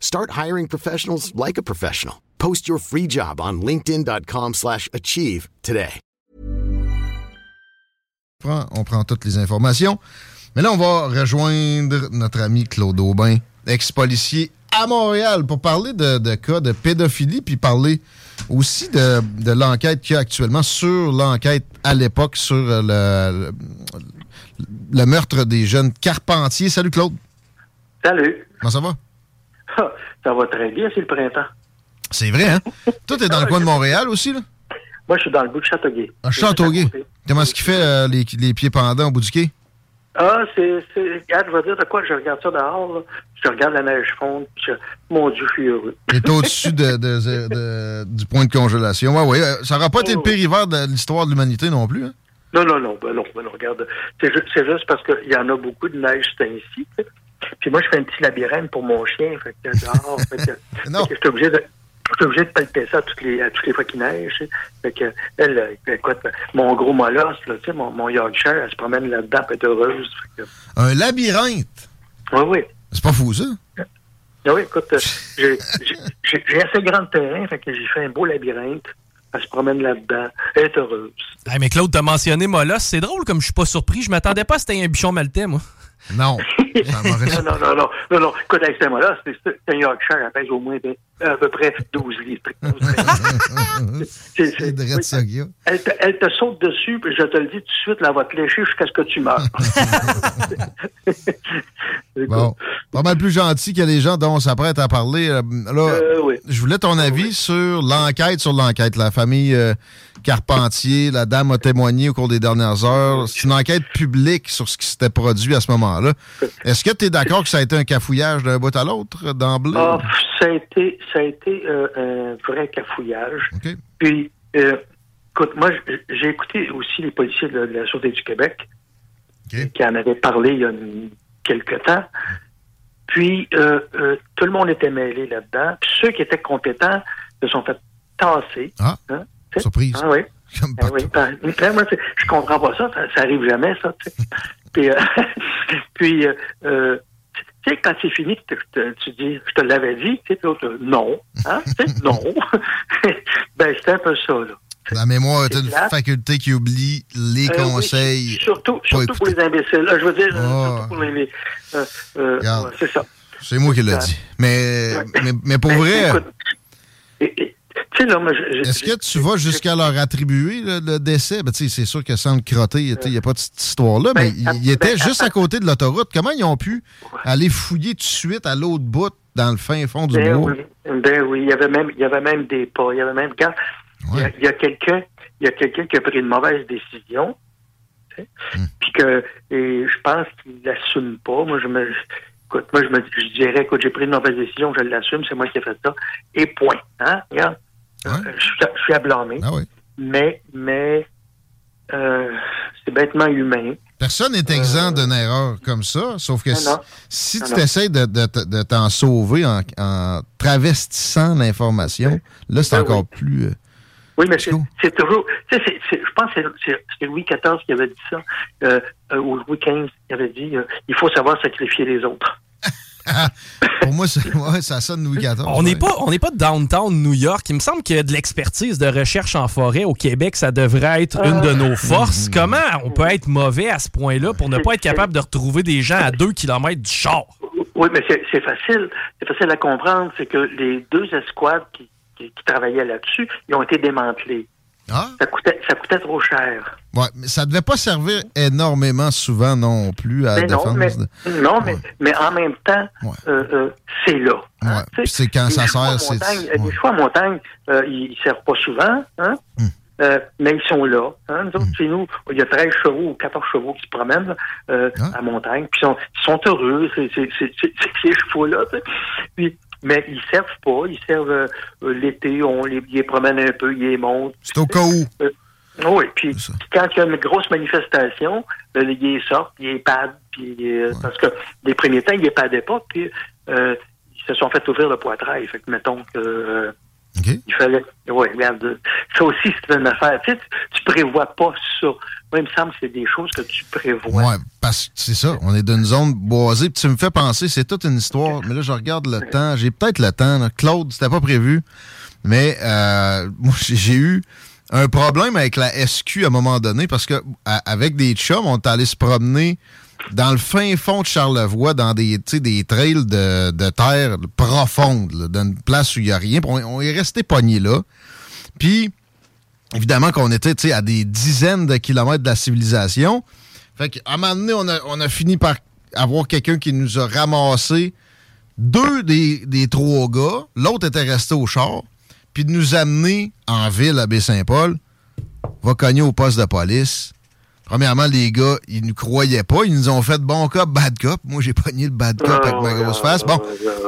Start hiring professionals like a professional. Post your free job on linkedin.com/achieve slash achieve today. prend- on prend toutes les informations. Mais là, on va rejoindre notre ami Claude Aubin, ex-policier à Montréal, pour parler de, de cas de pédophilie, puis parler aussi de, de l'enquête qu'il y a actuellement sur l'enquête à l'époque sur euh, le, le, le meurtre des jeunes Carpentiers. Salut Claude. Salut. Comment ça va? Ah, Ça va très bien, c'est le printemps. C'est vrai, hein? Toi, t'es dans le coin de Montréal aussi, là? Moi, je suis dans le bout de Châteauguay. À Châteauguay. Comment est-ce qu'il fait euh, les, les pieds pendants au bout du quai? Ah, c'est. Regarde, je vais dire de quoi, je regarde ça dehors, là. Je regarde la neige fondre, je- Mon Dieu, je suis heureux. T'es au-dessus de, de- de- de- du point de congélation. Ouais, ouais. euh, Ça n'aura pas été le pire hiver de l'histoire de l'humanité non plus. hein? Non, non, non, ben non, ben non, regarde. C'est ju- c'est juste parce qu'il y en a beaucoup de neige c'est ainsi. Puis moi, je fais un petit labyrinthe pour mon chien. Fait que dehors, fait que, Non. fait que je suis obligé de. Je suis obligé de palper ça à toutes les, à toutes les fois qu'il neige. tu sais. Fait que, elle, euh, écoute, mon gros molosse, là, tu sais, mon, mon Yorkshire, elle se promène là-dedans, elle est heureuse. Fait que, Un labyrinthe? oui, oui. C'est pas fou, ça? Ah oui, écoute, euh, j'ai- assez grand terrain, fait que j'ai fait un beau labyrinthe. Elle se promène là-dedans. Elle est heureuse. Hey, mais Claude, t'as mentionné Molosse. C'est drôle comme je suis pas surpris. Je m'attendais pas à ce que t'aies un bichon maltais, moi. Non. non, non, non, non, non, non. Écoute, avec ce là c'est un Yorkshire, elle pèse au moins de- à peu près 12 livres. C'est- ça. Elle te, elle te saute dessus, puis je te le dis tout de suite, là, elle va te lécher jusqu'à ce que tu meurs. Bon. Pas mal plus gentil que les gens dont on s'apprête à parler. Euh, Là, Euh, oui. je voulais ton avis sur l'enquête sur l'enquête. La famille euh, Carpentier, la dame a témoigné au cours des dernières heures. C'est une enquête publique sur ce qui s'était produit à ce moment-là. Est-ce que tu es d'accord que ça a été un cafouillage d'un bout à l'autre d'emblée? Ah, ça a été, ça a été euh, un vrai cafouillage. Puis, euh, écoute, moi, j'ai écouté aussi les policiers de, la Sûreté du Québec qui en avaient parlé il y a une- quelque temps. Puis, euh, tout le monde était mêlé là-dedans. Puis, ceux qui étaient compétents se sont fait tasser. Ah, Hein? Surprise. Ah oui. Ah oui. Ben, moi, je comprends pas ça. Ça, ça arrive jamais, ça. puis, euh, puis euh, euh, tu sais, quand c'est fini, tu, tu dis, je te l'avais dit, tu sais, non. Hein? Non. ben, c'était un peu ça, là. La mémoire est une faculté qui oublie les Euh, oui, conseils. surtout pas surtout pour les imbéciles. je veux dire, Ah. surtout pour les. euh, euh, c'est ça. C'est moi qui l'ai dit. Mais, mais, mais pour Ben, vrai, écoute, là, moi, est-ce que tu vas jusqu'à leur attribuer le, le décès? Ben, c'est sûr que sans le crotter, il n'y a pas de cette histoire-là, mais Ben, il, était ben, juste à côté de l'autoroute. Comment ils ont pu aller fouiller tout de suite à l'autre bout, dans le fin fond du Ben bois? oui, ben oui, il y avait même, il y avait même des pas, il y avait même, il y a- quelqu'un, il y a quelqu'un qui a pris une mauvaise décision, Hmm. puis que, et je pense qu'il l'assume pas. Moi, je me, écoute, moi, je me, je dirais, écoute, j'ai pris une mauvaise décision, je l'assume, c'est moi qui ai fait ça, et point, hein, regarde, Euh, je, suis à- je suis à blâmer, Ah mais, mais, euh, c'est bêtement humain. Personne n'est exempt d'une erreur comme ça, sauf que Non, si, non. si Non, tu essaies de, de, de- de t'en sauver en, en travestissant l'information, là, c'est Ben encore oui. plus... euh, Oui, mais c'est toujours. Tu sais, je pense que c'est- Louis XIV qui avait dit ça, euh, euh, ou Louis XV qui avait dit euh, il faut savoir sacrifier les autres. Pour moi, ouais, ça sonne Louis XIV. On n'est pas, on n'est pas downtown New York. Il me semble que de l'expertise de recherche en forêt au Québec, ça devrait être une de nos forces. Comment on peut être mauvais à ce point-là pour ne pas être capable de retrouver des gens à 2 km du char? Oui, mais c'est c'est facile. C'est facile à comprendre. C'est que les deux escouades qui, qui- qui travaillaient là-dessus, ils ont été démantelés. Ah? Ça, coûtait, ça coûtait trop cher. Ouais, mais ça devait pas servir énormément souvent non plus à la défense. Non, mais, non mais, en même temps, euh, euh, c'est là. Hein, c'est quand ça sert, c'est... Les choix en montagne, euh, ils servent pas souvent, hein? Euh, mais ils sont là. Hein. Nous autres, hmm. chez nous, il y a 13 chevaux ou 14 chevaux qui se promènent à montagne, puis ils sont, ils sont heureux, ces, chevaux-là. Puis mais ils servent pas. Ils servent l'été, on les, les promène un peu, ils les montent. C'est au cas où. Euh, oui, puis quand il y a une grosse manifestation, euh, ils les sortent, ils padent, puis parce que les premiers temps, ils les padaient pas, puis ils se sont fait ouvrir le poitrail. Fait que mettons que il fallait. Oui, regarde. Ça aussi, c'est une affaire. Tu, sais, tu prévois pas ça. Moi, il me semble que c'est des choses que tu prévois. Oui, parce que c'est ça. On est dans une zone boisée. Puis tu me fais penser, c'est toute une histoire. Mais là, je regarde le temps. J'ai peut-être le temps. Claude, c'était pas prévu. Mais euh, moi, j'ai eu un problème avec la SQ à un moment donné parce que avec des chums, on est allé se promener dans le fin fond de Charlevoix, dans des, des trails de, terre profonde, dans une place où il n'y a rien. On, est resté pogné là. Puis, évidemment qu'on était à des dizaines de kilomètres de la civilisation. Fait un moment donné, on a, fini par avoir quelqu'un qui nous a ramassé deux des, des trois gars. L'autre était resté au char. Puis de nous amener en ville à Baie-Saint-Paul, va cogner au poste de police Premièrement, les gars, ils nous croyaient pas. Ils nous ont fait bon cop, bad cop. Moi, j'ai pogné le bad cop avec ma grosse face. Bon,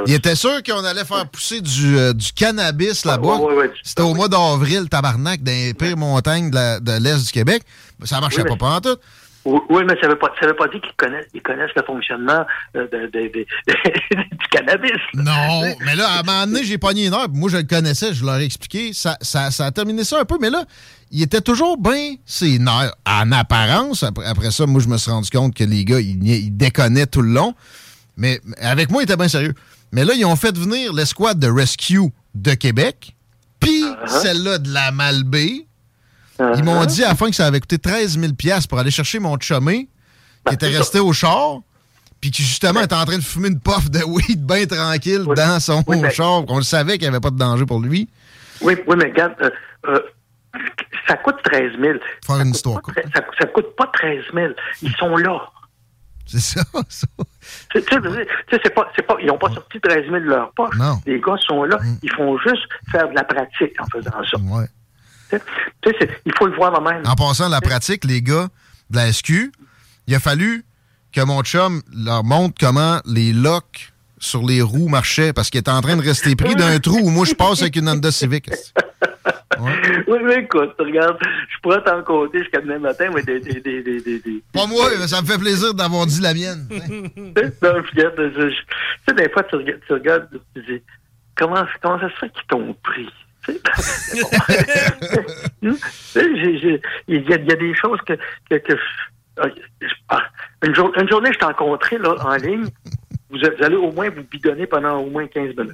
ils étaient sûrs qu'on allait faire pousser du, euh, du cannabis là-bas. C'était au mois d'avril, tabarnak, dans les pires montagnes de l'Est du Québec. Ça marchait pas, pas en tout. Oui, mais ça ne veut, pas, veut pas dire qu'ils connaissent, ils connaissent le fonctionnement euh, du cannabis. Non, mais là, à un moment donné, j'ai pogné une heure. Moi, je le connaissais, je leur ai expliqué. Ça, ça, ça a terminé ça un peu, mais là, il était toujours bien c'est nerfs. En apparence, après, ça, moi, je me suis rendu compte que les gars, ils, ils déconnaient tout le long. Mais avec moi, ils étaient bien sérieux. Mais là, ils ont fait venir l'escouade de Rescue de Québec, puis uh-huh. celle-là de la Malbaie ils m'ont dit à la fin que ça avait coûté 13 000 pour aller chercher mon chumé, qui ben, était resté au char, puis qui justement était en train de fumer une puff de weed bien tranquille dans son char. On le savait qu'il n'y avait pas de danger pour lui. Oui, oui mais regarde, euh, euh, ça coûte 13 000. Faire une histoire. ça, ça coûte pas 13 000. Ils sont là. C'est ça, ça. Tu sais, c'est pas, pas, ils n'ont pas sorti 13 000 de leur poche. Non. Les gars sont là. Mm. Ils font juste faire de la pratique en faisant ça. Ouais il faut le voir moi-même. En passant la pratique, les gars de la SQ, il a fallu que mon chum leur montre comment les locks sur les roues marchaient parce qu'il était en train de rester pris d'un trou où moi je passe avec une Honda Civic. Oui, mais écoute, regarde, je pourrais t'en compter jusqu'à demain matin, mais des. des, des, des, Pas moi, ça me fait plaisir d'avoir dit la mienne. non, regarde, tu sais, des fois, tu regardes, tu regardes, tu dis, comment, comment ça se fait qu'ils t'ont pris? il, y a, des choses que, ah, une, journée, je t'ai rencontré là, en ligne. Vous, allez au moins vous bidonner pendant au moins 15 minutes.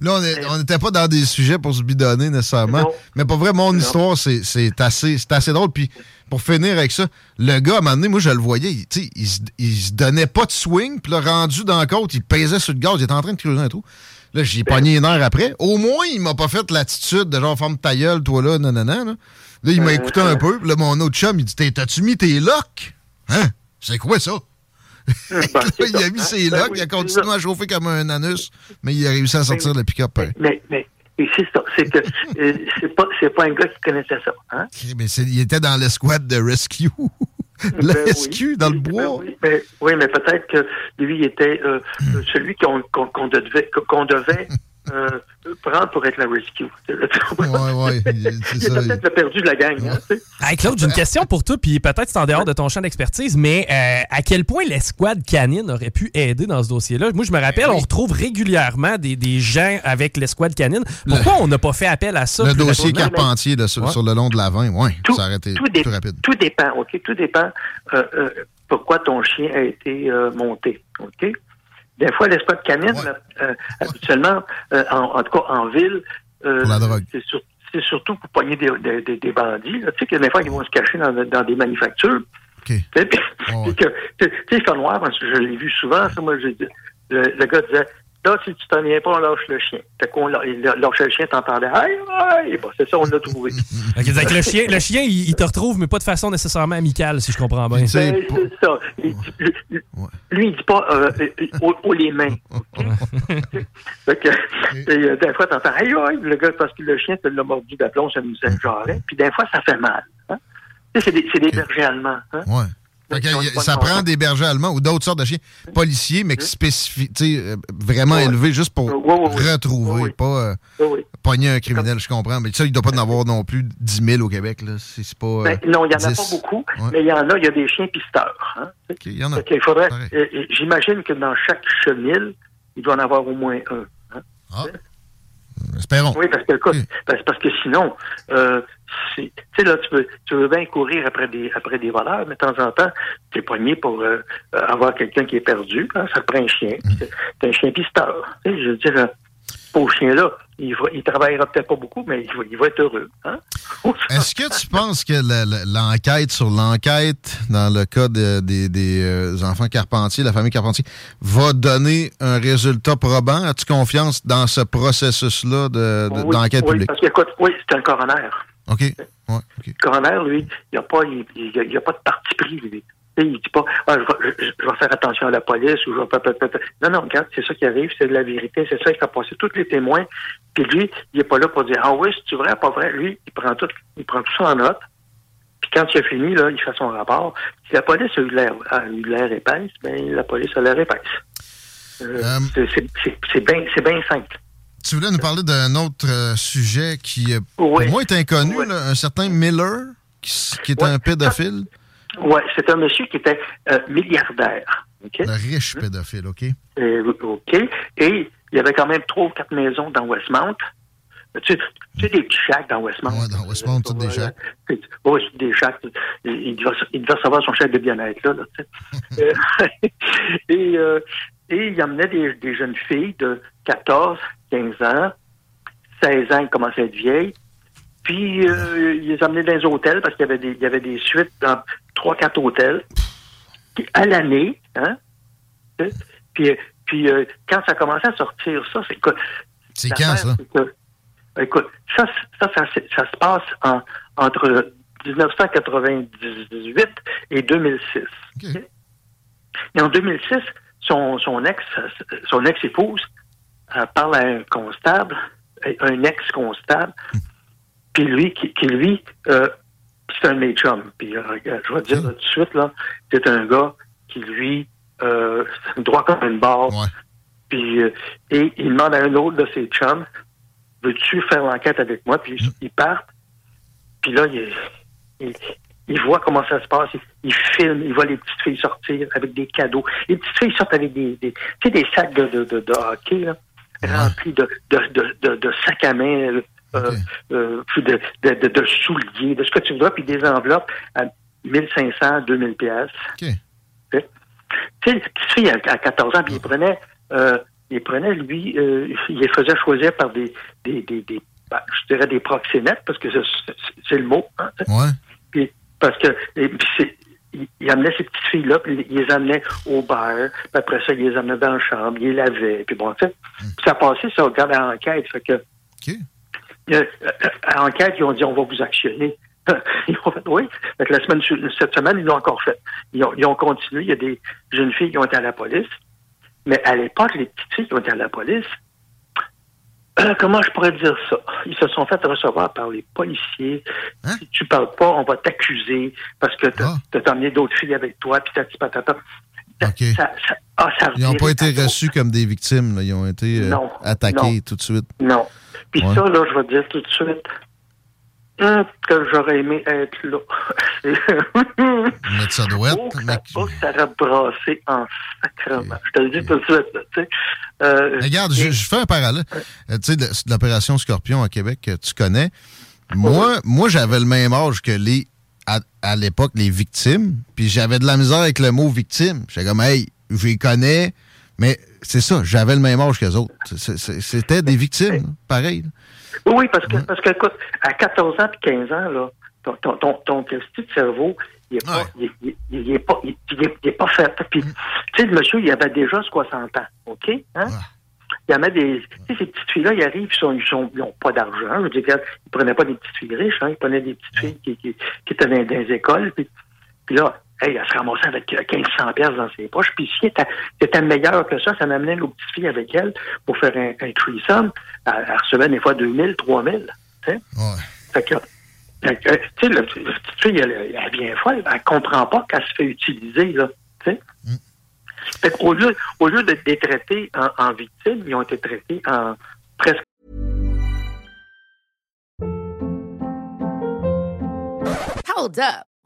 Là, on n'était pas dans des sujets pour se bidonner nécessairement. Mais pour vrai, mon histoire, c'est assez, assez drôle. Puis pour finir avec ça, le gars, à un moment donné, moi, je le voyais, il, il, il, se donnait pas de swing. Puis le rendu dans la côte, il pesait sur le gaz. Il était en train de creuser un trou. Là, j'ai pogné une heure après. Au moins, il m'a pas fait l'attitude de genre, forme ta gueule, toi là, non. Là, là il m'a écouté un peu. Là, mon autre chum, il dit T'as-tu mis tes locks? Hein? C'est quoi ça? Ben, il a mis ses ben locks, il a continué à chauffer comme un anus, mais il a réussi à sortir le pick-up. Hein. Mais, mais, c'est ça, c'est que euh, c'est pas, pas un gars qui connaissait ça. Hein? mais il était dans l'escouade de Rescue. La ben SQ dans le bois. Ben oui, mais, peut-être que lui était euh, hmm. celui qu'on devait, qu'on devait euh, prendre pour être la rescue. Oui, oui. Il a peut-être perdu de la gang. Hein, Claude, j'ai une question pour toi, puis peut-être c'est en dehors de ton champ d'expertise, mais euh, à quel point l'escouade canine aurait pu aider dans ce dossier-là? Moi, je me rappelle, on retrouve régulièrement des, des gens avec l'escouade canine. Pourquoi on n'a pas fait appel à ça? Le dossier Carpentier sur, le long de la 20, oui, ça aurait été plus rapide. Tout dépend, OK? Tout dépend euh, pourquoi ton chien a été monté, OK? Des fois, l'escouade canine, euh, habituellement, euh, en, tout cas en ville, euh, c'est surtout pour pogner des, des, des bandits. Là. Tu sais des fois, ils vont se cacher dans, dans des manufactures. Okay. Tu sais, oh, ouais. que, tu sais, noir, parce que je l'ai vu souvent, ça, moi, le, le, gars disait, Là, si tu t'en viens pas, on lâche le chien. Fait qu'on lâche le chien, t'entendais, aïe, aïe, bon, c'est ça, on l'a trouvé. le chien, le chien il, te retrouve, mais pas de façon nécessairement amicale, si je comprends bien. Ben, c'est ça. lui, il dit pas, euh, euh les mains. fait que, euh, des fois, t'entends, aïe, aïe, le gars, parce que le chien te l'a mordu d'aplomb, ça nous a Puis des fois, ça fait mal. Hein? C'est des, des bergers allemands. Hein? Ouais ça prend des bergers allemands ou d'autres sortes de chiens policiers, mais spécifiques, euh, vraiment élevés juste pour retrouver, pas euh, pogner un criminel, je comprends. Mais ça, il ne doit pas en avoir non plus 10 000 au Québec. Là. C'est, pas, ben, non, il n'y en a pas beaucoup, mais il y en a, il y a des chiens pisteurs. Hein. il y en a. faudrait, euh, j'imagine que dans chaque chenille, il doit en avoir au moins un. Hein. Ah. Espérons. Oui, parce que, parce, que sinon, euh, tu sais, là, tu veux, tu veux bien courir après des, après des voleurs, mais de temps en temps, tu es poigné pour euh, avoir quelqu'un qui est perdu. Hein, ça te prend un chien. Mm. C'est un chien pisteur. je veux dire, pauvre chien-là, il, il travaillera peut-être pas beaucoup, mais il va, être heureux. Hein? Est-ce que tu penses que l'enquête sur l'enquête, dans le cas des, euh, enfants Carpentier, la famille Carpentier, va donner un résultat probant? As-tu confiance dans ce processus-là d'enquête oui, publique? Parce que, oui, c'est un coroner. OK. Le coroner, lui, il n'y a, pas, il, a pas de parti pris, lui. Il dit pas, ah, je, vais, faire attention à la police ou je vais... Non, non, regarde, c'est ça qui arrive, c'est de la vérité, c'est ça, il fait passer tous les témoins. Puis lui, il n'est pas là pour dire, ah oui, c'est vrai, pas vrai? Lui, il prend tout, il prend tout ça en note. Puis quand il a fini, là, il fait son rapport. Si la police a eu l'air épaisse, ben la police a l'air épaisse. Euh, euh, c'est bien bien simple. Tu voulais nous parler d'un autre euh, sujet qui, pour moi, est inconnu, un certain Miller, qui, qui est un pédophile. Oui, c'est un monsieur qui était euh, milliardaire. Un riche pédophile, OK. Euh, OK. Et il y avait quand même trois ou quatre maisons dans Westmount. Tu tu sais des petits shacks dans Westmount. Oui, dans Westmount, toutes des shacks. Oui, des shacks. Il devait, savoir son chèque de bien-être, là. et, euh, et il amenait des, des jeunes filles de 14, 15 ans. 16 ans, ils commençaient à être vieilles. Puis, euh, il les amenait dans les hôtels parce qu'il y avait des, il y avait des suites dans trois, quatre hôtels. Puis, à l'année, hein, puis, puis euh, quand ça commençait à sortir, ça, c'est quoi? C'est quand, ça? écoute, ça, ça, ça, se passe en, entre 1998 et 2006. Et en 2006, son, son ex, son ex-épouse euh, parle à un constable, un ex-constable. Puis lui, qui, lui, euh, c'est un de mes chums. Puis euh, je vais te dire tout de suite, là, c'est un gars qui, lui, euh, droit comme une barre. Puis, euh, et il demande à un autre de ses chums, veux-tu faire l'enquête avec moi? Puis mm. il part. Puis là, il, il, voit comment ça se passe. Il, filme, il voit les petites filles sortir avec des cadeaux. Les petites filles sortent avec des, des, des sacs de, de, de, hockey, là, remplis de, de, de, sacs à main euh, euh, de, de, de, souliers, de ce que tu veux, puis des enveloppes à 1500, 2000 pièces. Tu sais, à, 14 ans, puis il prenait, euh, il prenait, lui, euh, il les faisait choisir par des, des, des, ben, je dirais des proxénètes, parce que c'est le mot. Hein. Puis, parce que et, puis il, amenait ces petites filles-là, puis il les amenait au bar, puis après ça, il les amenait dans la chambre, il les lavait, puis bon, tu sais, hmm. ça passait, ça regarde à l'enquête, fait que... Euh, à enquête, ils ont dit on va vous actionner. ils ont fait oui. la semaine, cette semaine, ils l'ont encore fait. Ils ont, ils ont, continué. Il y a des jeunes filles qui ont été à la police. Mais à l'époque, les petites filles qui ont été à la police, euh, comment je pourrais dire ça? Ils se sont fait recevoir par les policiers. Hein? Si tu parles pas, on va t'accuser parce que tu as, ah. emmené d'autres filles avec toi, puis t'as patata. Okay. Ça, ça, ah, ça ils n'ont pas été reçus comme des victimes. Là. Ils ont été euh, attaqués tout de suite. Non. Puis ça, là, je vais te dire tout de suite que j'aurais aimé être là. mais ça doit être. Oh, ça, oh, ça aurait brassé en sacrement. Je te le dis tout de suite. Euh, Regarde, je, fais un parallèle. Euh, tu sais, l'opération Scorpion à Québec, que tu connais. Moi, moi j'avais le même âge que les à, l'époque les victimes, puis j'avais de la misère avec le mot victime. J'étais comme, hey, je les connais, mais c'est ça, j'avais le même âge que les autres. C'était des victimes, pareil. Oui, parce que, parce que, écoute, à 14 ans et 15 ans, là, ton, ton, ton, petit cerveau, il n'est pas, il, il, est pas, il, est, pas fait. Puis, tu sais, le monsieur, il avait déjà 60 ans, OK? Hein? il y en a des. Tu sais, ces petites filles-là, ils arrivent, ils n'ont sont, ils pas d'argent. Je veux dire, ils prenaient pas des petites filles riches, hein, ils prenaient des petites filles qui, qui, qui étaient dans, des écoles. Puis, puis là, hey, elle se ramassait avec 1500 pièces dans ses poches. Puis si elle était, meilleure que ça, ça m'amenait nos petites filles avec elle pour faire un, un threesome. Elle, elle, recevait des fois 2000, 3000. Tu sais? Ouais. Fait que, tu sais, la petite fille, elle, bien folle. Elle comprend pas qu'elle se fait utiliser, là. Tu sais? Mm. Fait au lieu, au lieu d'être traités en, en victimes, ils ont été traités en presque Hold up.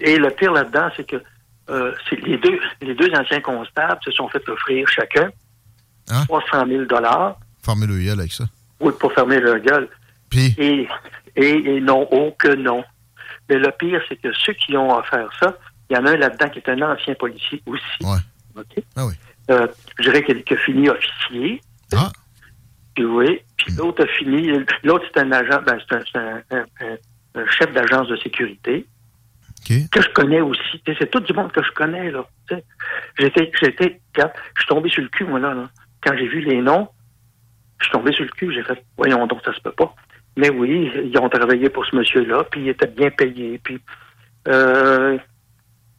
Et le pire là-dedans, c'est que euh, les, deux, les deux anciens constables se sont fait offrir chacun hein? 300 000 Fermer le gueule avec ça. Oui, pour fermer le gueule. Puis? Et, et, et non, oh que non. Mais le pire, c'est que ceux qui ont offert ça, il y en a un là-dedans qui est un ancien policier aussi. Ouais. Ah oui. Euh, je dirais qu'il a fini officier. Ah. Puis oui. Puis mm. l'autre a fini. L'autre, c'est un agent, ben, c'est un, un, un, un, chef d'agence de sécurité. Okay. Que je connais aussi. C'est tout du monde que je connais, là. J'étais, j'étais, je suis tombé sur le cul, moi, là. là. Quand j'ai vu les noms, je suis tombé sur le cul. J'ai fait, voyons donc, ça se peut pas. Mais oui, ils ont travaillé pour ce monsieur-là, puis ils étaient bien payés. Puis, euh,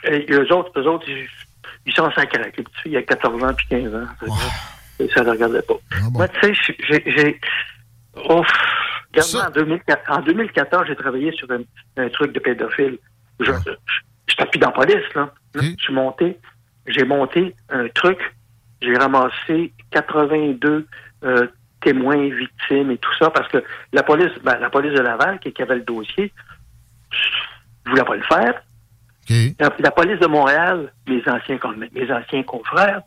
et eux autres, eux autres, ils, ils sont en sacré. Les filles, il y a 14 ans puis 15 ans. Wow. Et ça ne regardait pas. Ah bon. Moi, tu sais, j'ai... En, 2014, en 2014, j'ai travaillé sur un, un, truc de pédophile. Je, Ah. je, dans la police, là. Je suis monté, j'ai monté un truc, j'ai ramassé 82 euh, témoins, victimes et tout ça, parce que la police, ben, la police de Laval, qui, qui avait le dossier, je voulais pas le faire. Okay. La, la, police de Montréal, mes anciens, mes anciens confrères,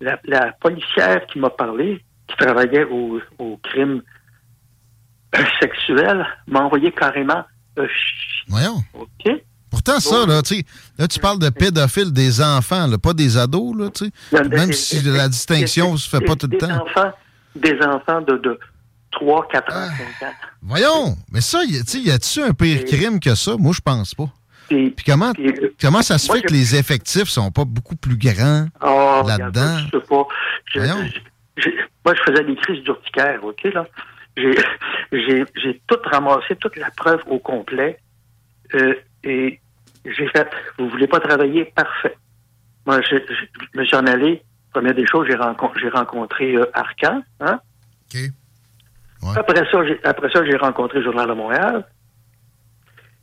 la, la policière qui m'a parlé, qui travaillait au, au crime sexuel, m'a envoyé carrément euh, Voyons. OK. Pourtant, ça, là, tu là, tu parles de pédophiles des enfants, là, pas des ados, là, tu sais. Même si la distinction ne se fait pas tout le temps. Enfants, des enfants de, de 3, 4 ans, Ah. 5 ans. Voyons, mais ça, tu sais, y a-tu un pire crime que ça? Moi, je pense pas. Puis comment, comment ça se moi, fait que les effectifs sont pas beaucoup plus grands Oh, là-dedans? Je sais pas. Je- Voyons. je- je- moi, je faisais des crises d'urticaire, OK, là. J'ai tout ramassé, toute la preuve au complet. Euh, et j'ai fait, vous voulez pas travailler? Parfait. Moi, je, me suis en allé. Première des choses, j'ai, rencon- j'ai rencontré euh, Arcan, hein? Ouais. Après ça, j'ai, après ça, j'ai rencontré Journal de Montréal.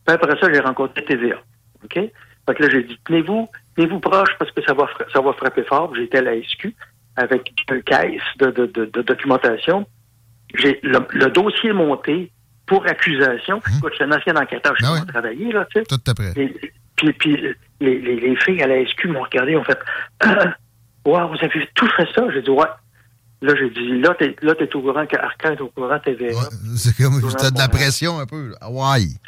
Puis après ça, j'ai rencontré TVA. OK? Fait que là, j'ai dit, tenez-vous, tenez-vous proche parce que ça va, ça va frapper fort. J'étais à la SQ avec une caisse de, de, de, de documentation. J'ai le, le dossier monté pour accusation. Écoute, je suis un ancien enquêteur, je suis ouais. pas travailler, là, tu sais. Tout après. Et- Puis, puis les, les, les filles à la SQ m'ont regardé, ont fait Wow, vous avez tout fait ça? J'ai dit Ouais. Là, j'ai dit Là, t'es là, t'es au courant qu'Arcan est au courant TVA. Ouais, c'est comme, t'as de la pression un peu. là. Ah.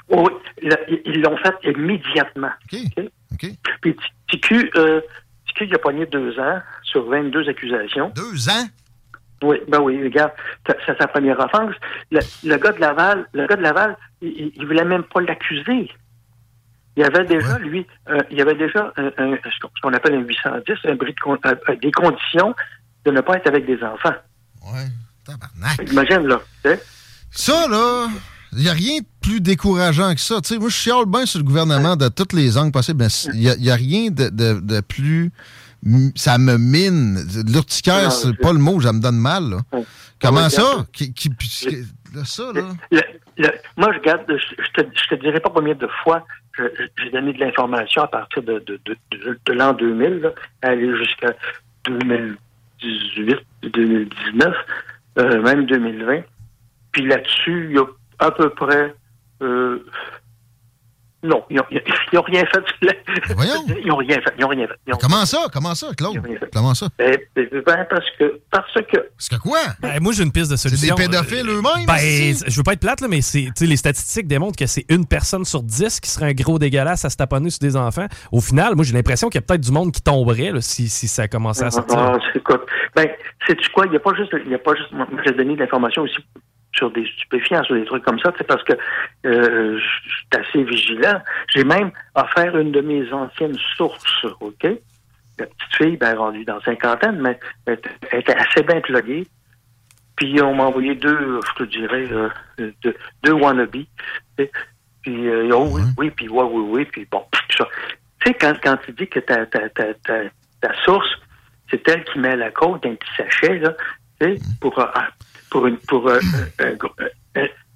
Oh, oui, là, ils l'ont fait immédiatement. OK. OK? OK. Puis TQ, euh, TQ, il a pogné deux ans sur 22 accusations. Deux ans? Oui, ben oui, regarde, c'est c'est sa première offense. Le, le gars de Laval, le gars de Laval, il, il voulait même pas l'accuser. Il y avait déjà, Ouais? lui, euh, il y avait déjà un, un- ce qu'on- appelle un 810, un bris de con- euh, euh, des conditions de ne pas être avec des enfants. Ouais. Tabarnak. Imagine, là. Ça, là, il n'y a rien de plus décourageant que ça. Tu sais, moi, je chiale bien sur le gouvernement de tous les angles possibles, mais il n'y a, rien de, de- de plus ça me mine. L'urticaire, c'est pas le mot, ça me donne mal. Comment ça? Qui, ça, là? moi, je garde, je, te, je te dirais pas combien de fois j'ai donné de l'information à partir de, de, de, l'an 2000, aller jusqu'à 2018, 2019, euh, même 2020. Puis là-dessus, il y a à peu près euh, non, ils n'ont rien fait. Voyons. Ils n'ont rien fait. Ils ont rien fait. Comment ça? Comment ça, Claude? Comment ça? Ben, ben, ben, parce que. Parce que. Parce que quoi? Ben, moi, j'ai une piste de solution. C'est des pédophiles eux-mêmes? Ben, je veux pas être plate, là, mais les statistiques démontrent que c'est une personne sur dix qui serait un gros dégueulasse à se taponner sur des enfants. Au final, moi, j'ai l'impression qu'il y a peut-être du monde qui tomberait si, si ça commençait à sortir. Ah, écoute, ben, sais-tu quoi? Il n'y a pas juste. Il y a pas juste. Moi, j'ai donné de l'information aussi sur des stupéfiants, sur des trucs comme ça, c'est parce que euh, je suis assez vigilant. J'ai même offert une de mes anciennes sources, OK? La petite fille, ben, rendue dans cinquantaine, mais elle était assez bien pluguée. Puis on m'a envoyé deux, je te dirais, euh, deux, deux wannabes. Puis, euh, oh, oui, oui, puis oui, oui, oui, puis bon, ça. Tu sais, quand, quand tu dis que ta, ta, ta, ta, source, c'est elle qui met la côte d'un petit sachet, là, tu sais, pour, pour une pour euh, euh,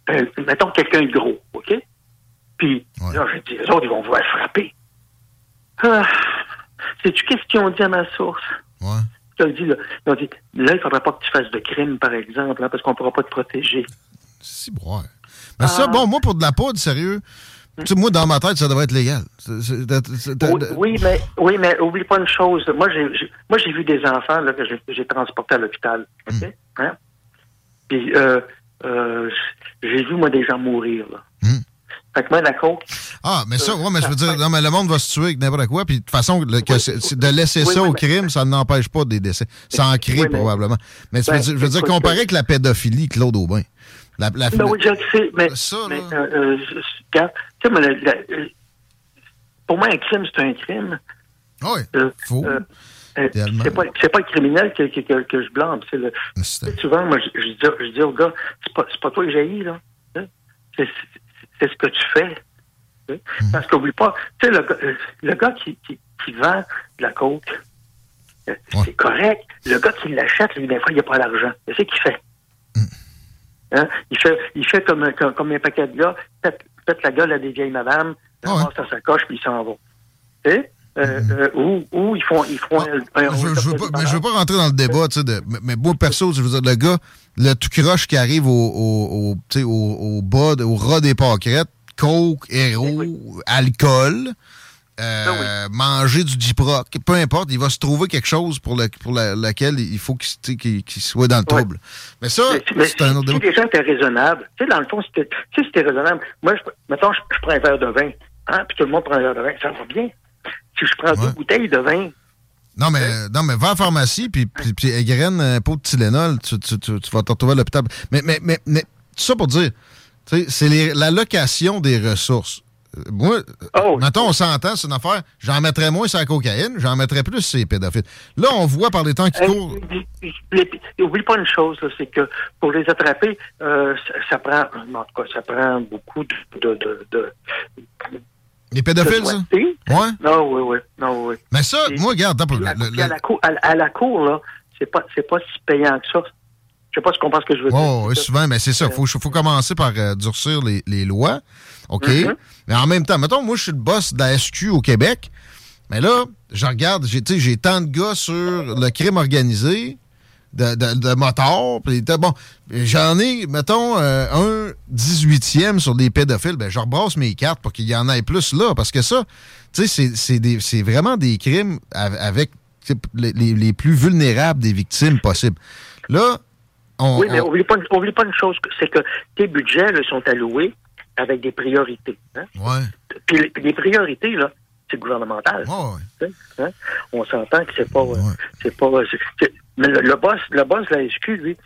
euh, mettons quelqu'un de gros, OK? Puis là, je dis, les autres, ils vont vouloir frapper. Ah, Sais-tu qu'est-ce qu'ils ont dit à ma source? Ouais. Ils ont dit, là, ils ont dit, là il ne faudrait pas que tu fasses de crime, par exemple, hein, parce qu'on ne pourra pas te protéger. Si, bon. Mais ça, ah. bon, moi, pour de la poudre, sérieux, tu sais, moi, dans ma tête, ça devrait être légal. oui, mais oui, mais oublie pas une chose. Moi, j'ai moi j'ai vu des enfants là, que j'ai transportés à l'hôpital. OK? Hmm. Hein? Puis, euh, euh, j'ai vu, moi, des gens mourir, là. Hmm. Fait que moi, la coke. Ah, mais ça, ouais, mais je veux dire, non, mais le monde va se tuer avec n'importe quoi. Puis de toute façon, de laisser ça au crime, ça n'empêche pas des décès. Ça en crée probablement. Mais ben, je veux dire, comparer avec la pédophilie, Claude Aubin. La, la, oui, je le sais, mais. Ça, mais, euh, euh, pour moi, un crime, c'est un crime. Oui. Euh, Faux. Euh, c'est pas, pas le criminel que, que, que, je blâme. C'est le, souvent, moi, je, je, dis, je dis au gars, c'est pas, pas toi que j'ai là. Hein? C'est ce que tu fais. Hein? Mhm. Parce qu'oublie pas, tu sais, le, euh, le, gars qui, qui, qui, vend de la coke, euh, c'est correct. Le gars qui l'achète, lui, des fois, il n'a pas l'argent. C'est ce qu'il fait. Mhm. Hein? Il fait, il fait comme, comme, comme un paquet de gars, pète, la gueule à des vieilles madames, oh, ouais. sa sacoche, puis il s'en va. Tu sais? Euh, euh, où, ils font, ils font ah, je, veux pas, mais je veux pas rentrer dans le débat, tu sais, de, mais, moi, perso, je veux dire, le gars, le tout croche qui arrive au, au, au, au, bas, au ras des pâquerettes, coke, héros, alcool, euh, ben manger du Diproc, peu importe, il va se trouver quelque chose pour, le, pour la, laquelle il faut qu'il soit dans le trouble. Mais ça, c'est un autre débat. Si les gens étaient raisonnables, tu sais, dans le fond, si c'était raisonnable, moi, je, mettons, je, je, prends un verre de vin, hein, puis tout le monde prend un verre de vin, ça va bien. Je prends deux bouteilles de vin. Non, mais, non, mais va à la pharmacie, puis, puis, puis égrène un pot de Tylenol, tu, tu, tu, vas te retrouver à l'hôpital. Mais, mais, mais, mais, tout ça pour dire, c'est l'allocation des ressources. Moi, oh, mettons, on s'entend, c'est une affaire, j'en mettrais moins sur la cocaïne, j'en mettrais plus sur les pédophiles. Là, on voit par les temps qui courent. N'oublie pas une chose, c'est que pour les attraper, euh, ça, prend, en tout cas, ça prend beaucoup de, de, de les pédophiles, ça? Ouais? Non, oui, oui. Non, oui. Mais ça, moi, regarde, À, la cour, à, la cour, là, c'est pas, pas si payant que ça. Je sais pas si tu comprends ce que je veux dire. Oui, souvent, mais c'est ça. Il faut, faut, commencer par euh, durcir les, les, lois. OK? Mm-hmm. Mais en même temps, mettons, moi, je suis le boss de la SQ au Québec. Mais là, je regarde, j'ai tant de gars sur le crime organisé, de, de, de motards. bon, j'en ai, mettons, euh, un 18e sur des pédophiles. Ben, je rebrasse mes cartes pour qu'il y en ait plus là. Parce que ça, tu sais, c'est vraiment des crimes avec les, les, plus vulnérables des victimes possibles. Là, on. Oui, mais on... oublie, pas, oublie pas une chose, c'est que tes budgets là, sont alloués avec des priorités. Hein? Ouais. Puis les, priorités, là, c'est gouvernemental. Ouais. Hein? On s'entend que c'est pas. Ouais. C'est pas. Mais le, boss, le boss de la SQ, lui,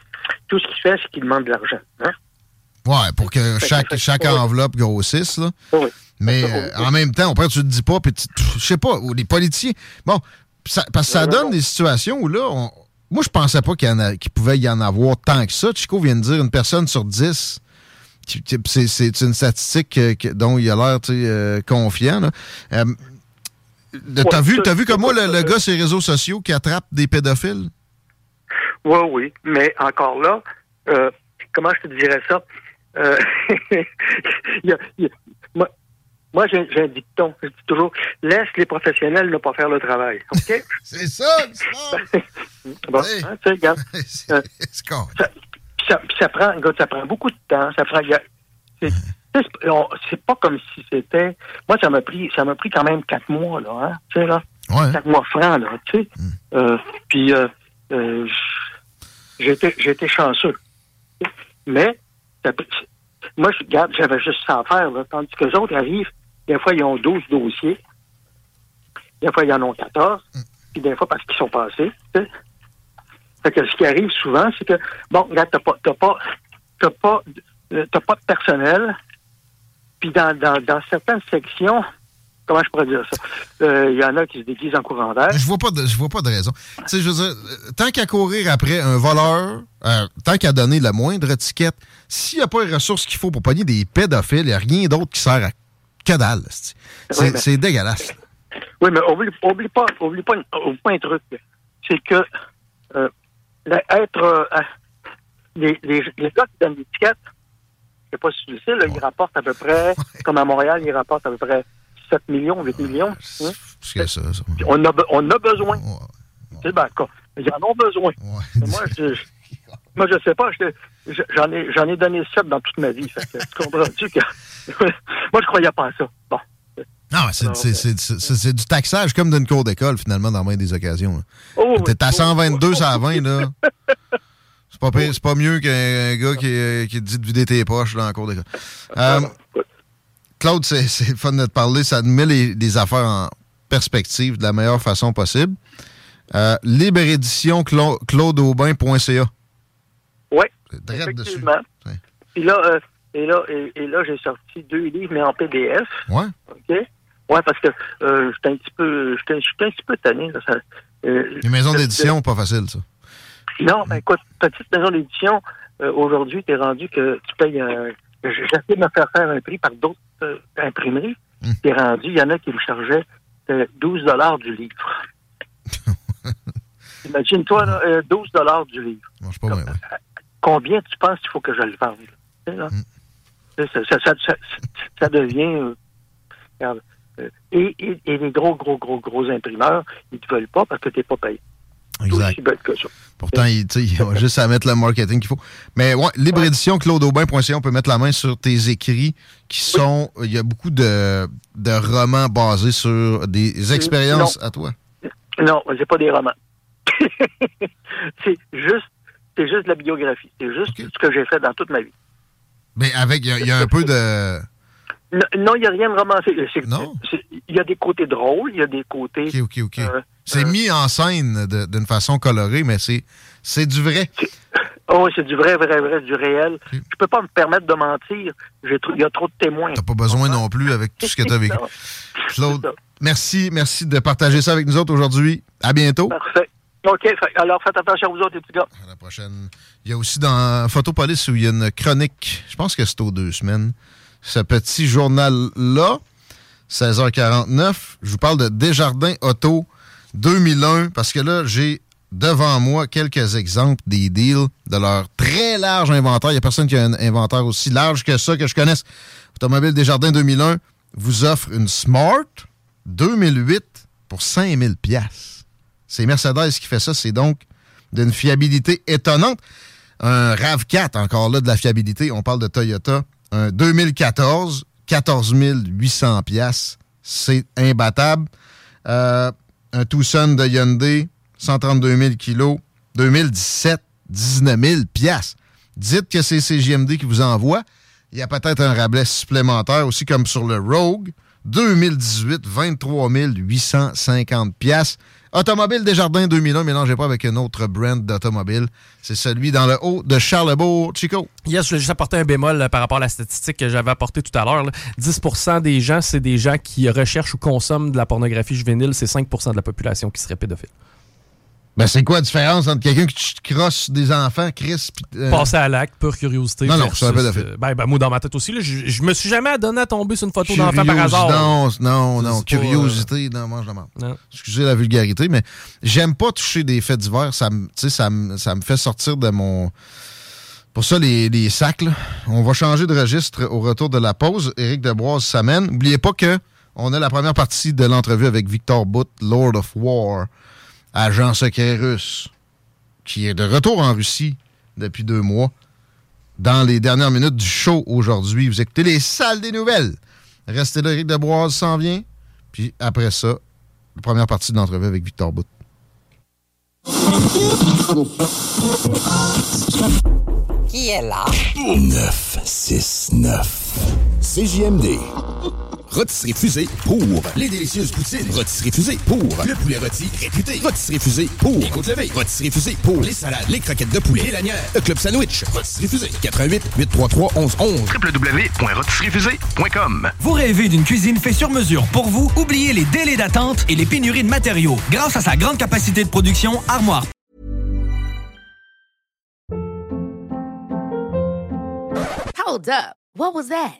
tout ce qu'il fait, c'est qu'il demande de l'argent. Hein? Ouais, pour que chaque, chaque enveloppe grossisse, là. Oui. Mais euh, en même temps, après, tu te dis pas, puis je sais pas, ou les politiciens. Bon, parce que ça donne des situations où là, moi, je pensais pas qu'il pouvait y en avoir tant que ça. Chico vient de dire une personne sur dix. C'est une statistique dont il a l'air euh, confiant. Là. Euh, T'as vu, as vu comme moi le, gars sur les réseaux sociaux qui attrape des pédophiles? Oui, oui. Mais encore là, euh, comment je te dirais ça? Euh, moi, j'ai un dicton. Je dis toujours, laisse les professionnels ne pas faire le travail. OK? C'est ça, Bon, hein, tu regarde. Euh, ça, ça, prend, ça prend beaucoup de temps. Ça prend. C'est pas comme si c'était. Moi, ça m'a pris, ça m'a pris quand même quatre mois là, hein, tu sais là, quatre mois francs là, tu sais. Mm. Euh, puis euh, euh, j'étais, chanceux. Mais moi, je regarde, j'avais juste ça à faire là, tandis que les autres arrivent. Des fois, ils ont 12 dossiers. Des fois, ils en ont 14. Mm. Puis des fois, parce qu'ils sont passés. Fait que ce qui arrive souvent, c'est que, bon, regarde, t'as pas, t'as pas, t'as pas, t'as pas de personnel, puis dans, dans, dans certaines sections, comment je pourrais dire ça? Il euh, y en a qui se déguisent en courant d'air. Je vois pas de, je vois pas de raison. Tu sais, je veux dire, tant qu'à courir après un voleur, euh, tant qu'à donner la moindre étiquette, s'il n'y a pas les ressources qu'il faut pour pogner des pédophiles, il n'y a rien d'autre qui sert à dalle. C'est dégueulasse. Oui, mais oublie, oublie pas, oublie pas, oublie pas un truc. C'est que euh, être les, les, les gars qui donnent l'étiquette, je sais pas si tu le sais, là, il rapporte à peu près, comme à Montréal, il rapporte à peu près 7 millions, 8 millions. Hein? C'est ça, ça. On, a, on a besoin. C'est ben, ils en ont besoin. Moi, je, moi, je sais pas, j'en ai, j'en ai donné 7 dans toute ma vie. Fait que, tu comprends-tu que, moi, je croyais pas à ça. Bon. Non, c'est du taxage comme d'une cour d'école, finalement, dans bien des occasions. Oh, T'es à 122, ça à 20, là. C'est pas, mieux qu'un gars qui, euh, qui, te dit de vider tes poches dans la cour d'école. Euh, Claude, c'est fun de te parler. Ça te met les, affaires en perspective de la meilleure façon possible. Euh, libre édition claudeaubin.ca. Oui. Effectivement. Puis là, euh, et là, et, là j'ai sorti deux livres, mais en PDF. Oui. OK? Oui, parce que euh, j'étais un petit peu, j'étais un petit peu tanné. Là, ça, Les maisons d'édition, pas facile, ça. Non, mais écoute, petite maison d'édition, euh, aujourd'hui, tu es rendu que tu payes un. J'essaie de me faire faire un prix par d'autres euh, imprimeries. Es rendu, il y en a qui me chargeaient 12 euh, dollars du livre. Imagine-toi, 12 dollars du livre. pas Combien tu penses qu'il faut que je le vende? Hmm. Ça, devient. et, et, les gros, gros, gros, gros imprimeurs, ils ne te veulent pas parce que tu n'es pas payé. Exact. Pourtant, il, y a juste à mettre le marketing qu'il faut. Mais ouais, libre édition, claudeaubin.ca, on peut mettre la main sur tes écrits qui sont. Il y a beaucoup de, de romans basés sur des expériences à toi. Non, j'ai pas des romans. c'est juste, c'est juste la biographie. C'est juste ce que j'ai fait dans toute ma vie. Mais avec, il y, a un peu de. Non, il n'y a rien de romancé. Non. Il y a des côtés drôles, il y a des côtés. OK, OK, OK. Euh, c'est euh, mis en scène d'une façon colorée, mais c'est, c'est du vrai. Oh, c'est du vrai, vrai, vrai, du réel. Je peux pas me permettre de mentir. Il y a trop de témoins. T'as pas besoin non plus avec tout ce que tu as vécu. Claude, merci, merci de partager ça avec nous autres aujourd'hui. À bientôt. Parfait. OK. Alors, faites attention à vous autres, les petits gars. À la prochaine. Il y a aussi dans Photopolis où il y a une chronique, je pense que c'est aux deux semaines, ce petit journal-là, 16h49. Je vous parle de Desjardins Auto 2001, parce que là, j'ai devant moi quelques exemples des deals de leur très large inventaire. Il n'y a personne qui a un inventaire aussi large que ça que je connaisse. Automobile Desjardins 2001 vous offre une Smart 2008 pour 5000 pièces. C'est Mercedes qui fait ça. C'est donc d'une fiabilité étonnante. Un RAV4, encore là, de la fiabilité. On parle de Toyota. Un 2014, 14 800 pièces. C'est imbattable. Euh, un Tucson de Hyundai, 132 000 kilos, 2017, 19 000 piastres. Dites que c'est CGMD qui vous envoie. Il y a peut-être un rabais supplémentaire aussi comme sur le Rogue. 2018, 23 850 piastres. Automobile Desjardins 2001, mélangez pas avec un autre brand d'automobile. C'est celui dans le haut de Charlebourg, Chico. Yes, je voulais juste apporter un bémol euh, par rapport à la statistique que j'avais apportée tout à l'heure. 10% des gens, c'est des gens qui recherchent ou consomment de la pornographie juvénile. C'est 5% de la population qui serait pédophile. Ben, c'est quoi la différence entre quelqu'un qui crosse des enfants, Chris, pis, euh... Passer à l'acte, pure curiosité. Non, non, ça pas fait. Euh, ben, ben, moi, dans ma tête aussi, là, je, je me suis jamais adonné à tomber sur une photo d'enfant par hasard. Non, non, non. Curiosité, non, moi, je demande. Excusez la vulgarité, mais j'aime pas toucher des faits divers. Ça me, ça me, ça me fait sortir de mon. Pour ça, les, les sacs, là. On va changer de registre au retour de la pause. Éric Deboise s'amène. N'oubliez pas que on a la première partie de l'entrevue avec Victor Bout, Lord of War agent secret russe, qui est de retour en Russie depuis deux mois. Dans les dernières minutes du show aujourd'hui, vous écoutez les salles des nouvelles. Restez là, Eric Deboise s'en vient. Puis après ça, la première partie de l'entrevue avec Victor Bout. Qui est là? 969. CJMD. Rôtisserie Fusée pour les délicieuses poutines. Rôtisserie Fusée pour le poulet rôti réputé. Rôtisserie Fusée pour les côtes levées. Rôtisserie Fusée pour les salades, les croquettes de poulet, les lanières, le club sandwich. Rôtisserie Fusée 88 833 1111 www.rôtisseriefusée.com Vous rêvez d'une cuisine faite sur mesure pour vous? Oubliez les délais d'attente et les pénuries de matériaux. Grâce à sa grande capacité de production, Armoire Hold up. What was that?